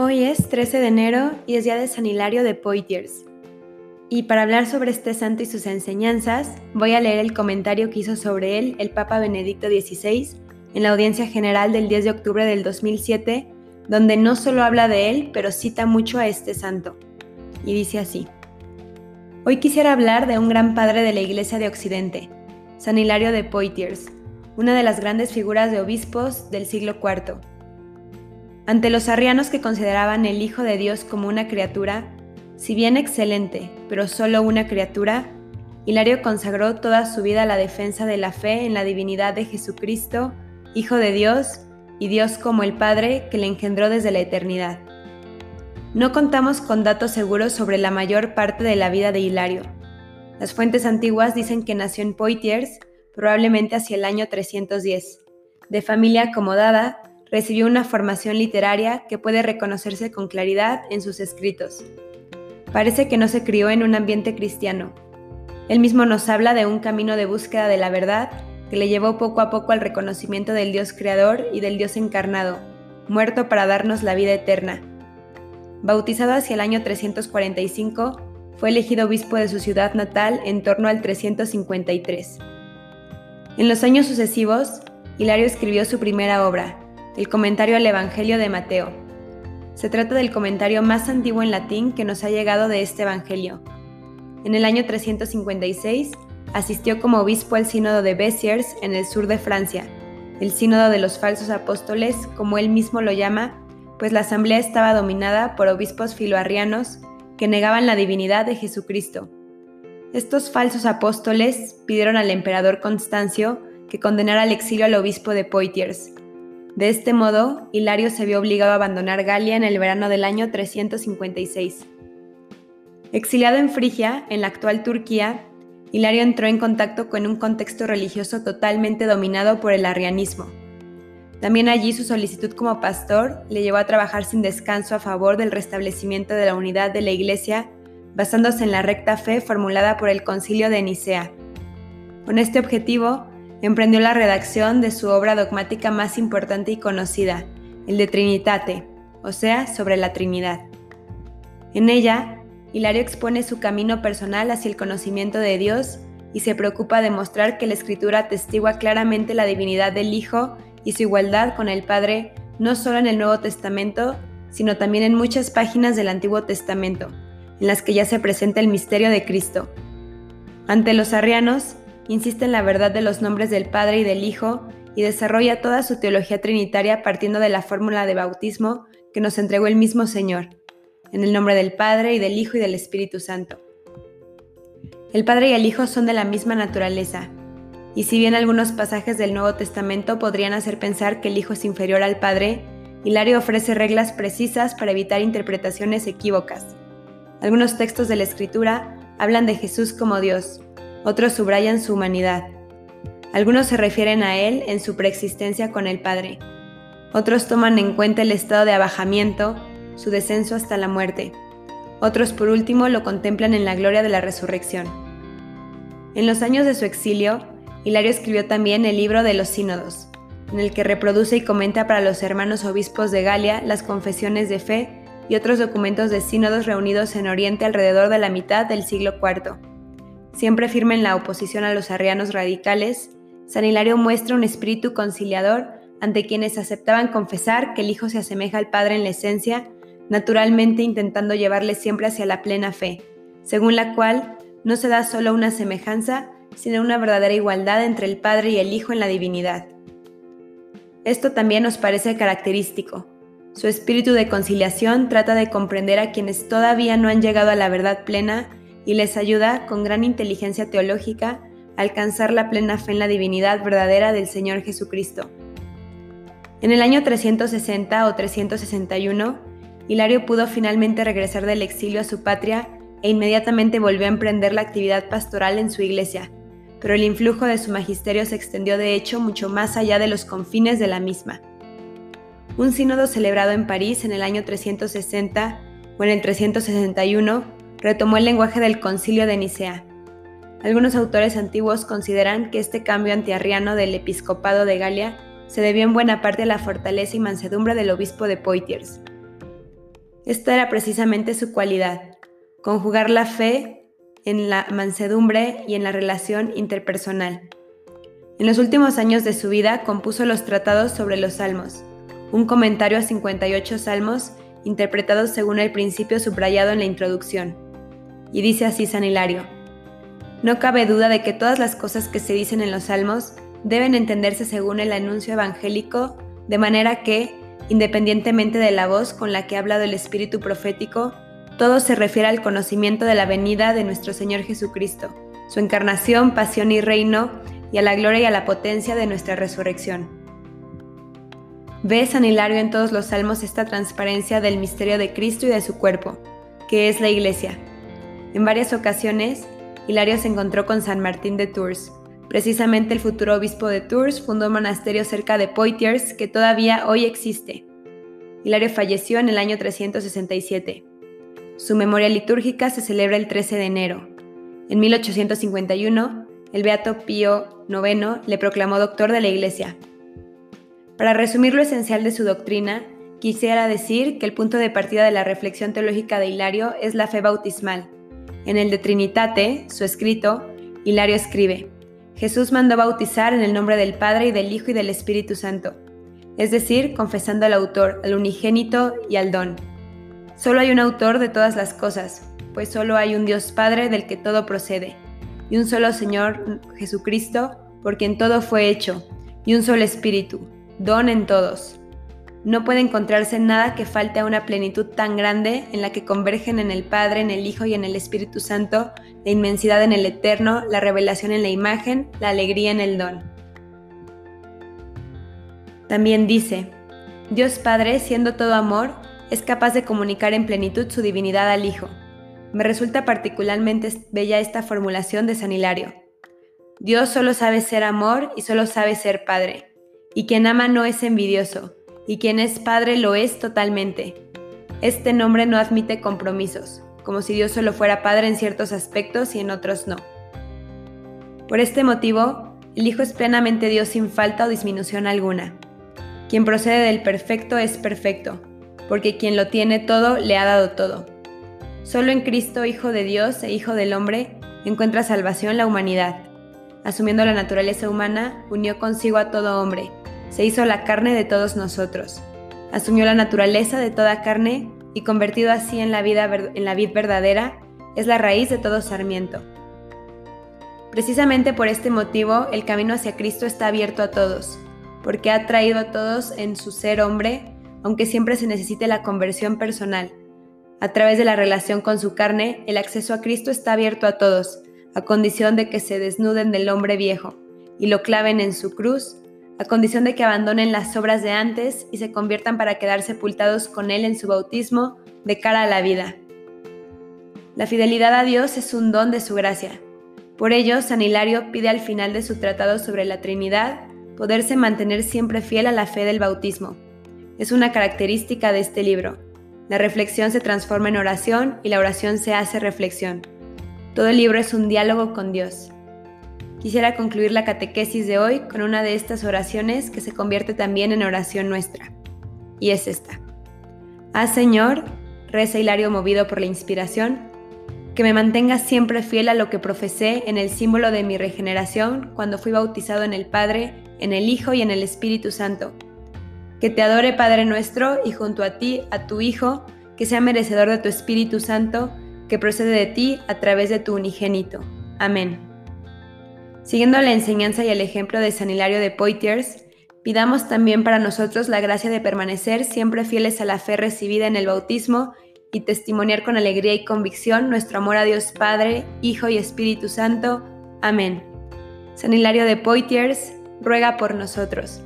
Hoy es 13 de enero y es día de San Hilario de Poitiers. Y para hablar sobre este santo y sus enseñanzas, voy a leer el comentario que hizo sobre él el Papa Benedicto XVI en la audiencia general del 10 de octubre del 2007, donde no solo habla de él, pero cita mucho a este santo. Y dice así. Hoy quisiera hablar de un gran padre de la Iglesia de Occidente, San Hilario de Poitiers, una de las grandes figuras de obispos del siglo IV ante los arrianos que consideraban el Hijo de Dios como una criatura, si bien excelente, pero solo una criatura, Hilario consagró toda su vida a la defensa de la fe en la divinidad de Jesucristo, Hijo de Dios, y Dios como el Padre que le engendró desde la eternidad. No contamos con datos seguros sobre la mayor parte de la vida de Hilario. Las fuentes antiguas dicen que nació en Poitiers, probablemente hacia el año 310, de familia acomodada recibió una formación literaria que puede reconocerse con claridad en sus escritos. Parece que no se crió en un ambiente cristiano. Él mismo nos habla de un camino de búsqueda de la verdad que le llevó poco a poco al reconocimiento del Dios creador y del Dios encarnado, muerto para darnos la vida eterna. Bautizado hacia el año 345, fue elegido obispo de su ciudad natal en torno al 353. En los años sucesivos, Hilario escribió su primera obra, el comentario al Evangelio de Mateo. Se trata del comentario más antiguo en latín que nos ha llegado de este Evangelio. En el año 356 asistió como obispo al sínodo de Béziers en el sur de Francia, el sínodo de los falsos apóstoles, como él mismo lo llama, pues la asamblea estaba dominada por obispos filoarrianos que negaban la divinidad de Jesucristo. Estos falsos apóstoles pidieron al emperador Constancio que condenara al exilio al obispo de Poitiers, de este modo, Hilario se vio obligado a abandonar Galia en el verano del año 356. Exiliado en Frigia, en la actual Turquía, Hilario entró en contacto con un contexto religioso totalmente dominado por el arrianismo. También allí su solicitud como pastor le llevó a trabajar sin descanso a favor del restablecimiento de la unidad de la Iglesia, basándose en la recta fe formulada por el Concilio de Nicea. Con este objetivo, emprendió la redacción de su obra dogmática más importante y conocida, el de Trinitate, o sea, sobre la Trinidad. En ella, Hilario expone su camino personal hacia el conocimiento de Dios y se preocupa de mostrar que la Escritura atestigua claramente la divinidad del Hijo y su igualdad con el Padre, no solo en el Nuevo Testamento, sino también en muchas páginas del Antiguo Testamento, en las que ya se presenta el misterio de Cristo. Ante los arrianos, insiste en la verdad de los nombres del Padre y del Hijo y desarrolla toda su teología trinitaria partiendo de la fórmula de bautismo que nos entregó el mismo Señor, en el nombre del Padre y del Hijo y del Espíritu Santo. El Padre y el Hijo son de la misma naturaleza, y si bien algunos pasajes del Nuevo Testamento podrían hacer pensar que el Hijo es inferior al Padre, Hilario ofrece reglas precisas para evitar interpretaciones equívocas. Algunos textos de la Escritura hablan de Jesús como Dios, otros subrayan su humanidad. Algunos se refieren a él en su preexistencia con el Padre. Otros toman en cuenta el estado de abajamiento, su descenso hasta la muerte. Otros, por último, lo contemplan en la gloria de la resurrección. En los años de su exilio, Hilario escribió también el libro de los sínodos, en el que reproduce y comenta para los hermanos obispos de Galia las confesiones de fe y otros documentos de sínodos reunidos en Oriente alrededor de la mitad del siglo IV. Siempre firme en la oposición a los arrianos radicales, San Hilario muestra un espíritu conciliador ante quienes aceptaban confesar que el Hijo se asemeja al Padre en la esencia, naturalmente intentando llevarle siempre hacia la plena fe, según la cual no se da solo una semejanza, sino una verdadera igualdad entre el Padre y el Hijo en la divinidad. Esto también nos parece característico. Su espíritu de conciliación trata de comprender a quienes todavía no han llegado a la verdad plena y les ayuda con gran inteligencia teológica a alcanzar la plena fe en la divinidad verdadera del Señor Jesucristo. En el año 360 o 361, Hilario pudo finalmente regresar del exilio a su patria e inmediatamente volvió a emprender la actividad pastoral en su iglesia, pero el influjo de su magisterio se extendió de hecho mucho más allá de los confines de la misma. Un sínodo celebrado en París en el año 360 o en el 361 retomó el lenguaje del concilio de Nicea. Algunos autores antiguos consideran que este cambio antiarriano del episcopado de Galia se debió en buena parte a la fortaleza y mansedumbre del obispo de Poitiers. Esta era precisamente su cualidad, conjugar la fe en la mansedumbre y en la relación interpersonal. En los últimos años de su vida compuso los tratados sobre los salmos, un comentario a 58 salmos interpretados según el principio subrayado en la introducción. Y dice así San Hilario, no cabe duda de que todas las cosas que se dicen en los salmos deben entenderse según el anuncio evangélico, de manera que, independientemente de la voz con la que ha hablado el espíritu profético, todo se refiere al conocimiento de la venida de nuestro Señor Jesucristo, su encarnación, pasión y reino, y a la gloria y a la potencia de nuestra resurrección. Ve San Hilario en todos los salmos esta transparencia del misterio de Cristo y de su cuerpo, que es la Iglesia. En varias ocasiones, Hilario se encontró con San Martín de Tours, Precisamente el futuro obispo de Tours fundó un monasterio cerca de Poitiers que todavía hoy existe. Hilario falleció en el año 367. Su memoria litúrgica se celebra el 13 de enero. En 1851, el beato Pío IX le proclamó doctor de la Iglesia. Para resumir lo esencial de su doctrina, quisiera decir que el punto de partida de la reflexión teológica de Hilario es la fe bautismal. En el de Trinitate, su escrito, Hilario escribe, Jesús mandó bautizar en el nombre del Padre y del Hijo y del Espíritu Santo, es decir, confesando al autor, al unigénito y al don. Solo hay un autor de todas las cosas, pues solo hay un Dios Padre del que todo procede, y un solo Señor Jesucristo, por quien todo fue hecho, y un solo Espíritu, don en todos. No puede encontrarse nada que falte a una plenitud tan grande en la que convergen en el Padre, en el Hijo y en el Espíritu Santo la inmensidad en el eterno, la revelación en la imagen, la alegría en el don. También dice, Dios Padre, siendo todo amor, es capaz de comunicar en plenitud su divinidad al Hijo. Me resulta particularmente bella esta formulación de San Hilario. Dios solo sabe ser amor y solo sabe ser Padre, y quien ama no es envidioso, y quien es padre lo es totalmente. Este nombre no admite compromisos, como si Dios solo fuera padre en ciertos aspectos y en otros no. Por este motivo, el Hijo es plenamente Dios sin falta o disminución alguna. Quien procede del perfecto es perfecto, porque quien lo tiene todo le ha dado todo. Solo en Cristo, Hijo de Dios e Hijo del hombre, encuentra salvación la humanidad. Asumiendo la naturaleza humana, unió consigo a todo hombre, se hizo la carne de todos nosotros, asumió la naturaleza de toda carne y convertido así en la, vida, en la vid verdadera, es la raíz de todo sarmiento. Precisamente por este motivo, el camino hacia Cristo está abierto a todos, porque ha traído a todos en su ser hombre, aunque siempre se necesite la conversión personal. A través de la relación con su carne, el acceso a Cristo está abierto a todos, a condición de que se desnuden del hombre viejo y lo claven en su cruz a condición de que abandonen las obras de antes y se conviertan para quedar sepultados con Él en su bautismo de cara a la vida. La fidelidad a Dios es un don de su gracia. Por ello, San Hilario pide al final de su tratado sobre la Trinidad poderse mantener siempre fiel a la fe del bautismo. Es una característica de este libro. La reflexión se transforma en oración y la oración se hace reflexión. Todo el libro es un diálogo con Dios. Quisiera concluir la catequesis de hoy con una de estas oraciones que se convierte también en oración nuestra. Y es esta. Ah Señor, reza Hilario movido por la inspiración, que me mantenga siempre fiel a lo que profesé en el símbolo de mi regeneración cuando fui bautizado en el Padre, en el Hijo y en el Espíritu Santo. Que te adore Padre nuestro y junto a ti, a tu Hijo, que sea merecedor de tu Espíritu Santo, que procede de ti a través de tu unigénito. Amén. Siguiendo la enseñanza y el ejemplo de San Hilario de Poitiers, pidamos también para nosotros la gracia de permanecer siempre fieles a la fe recibida en el bautismo y testimoniar con alegría y convicción nuestro amor a Dios Padre, Hijo y Espíritu Santo. Amén. San Hilario de Poitiers, ruega por nosotros.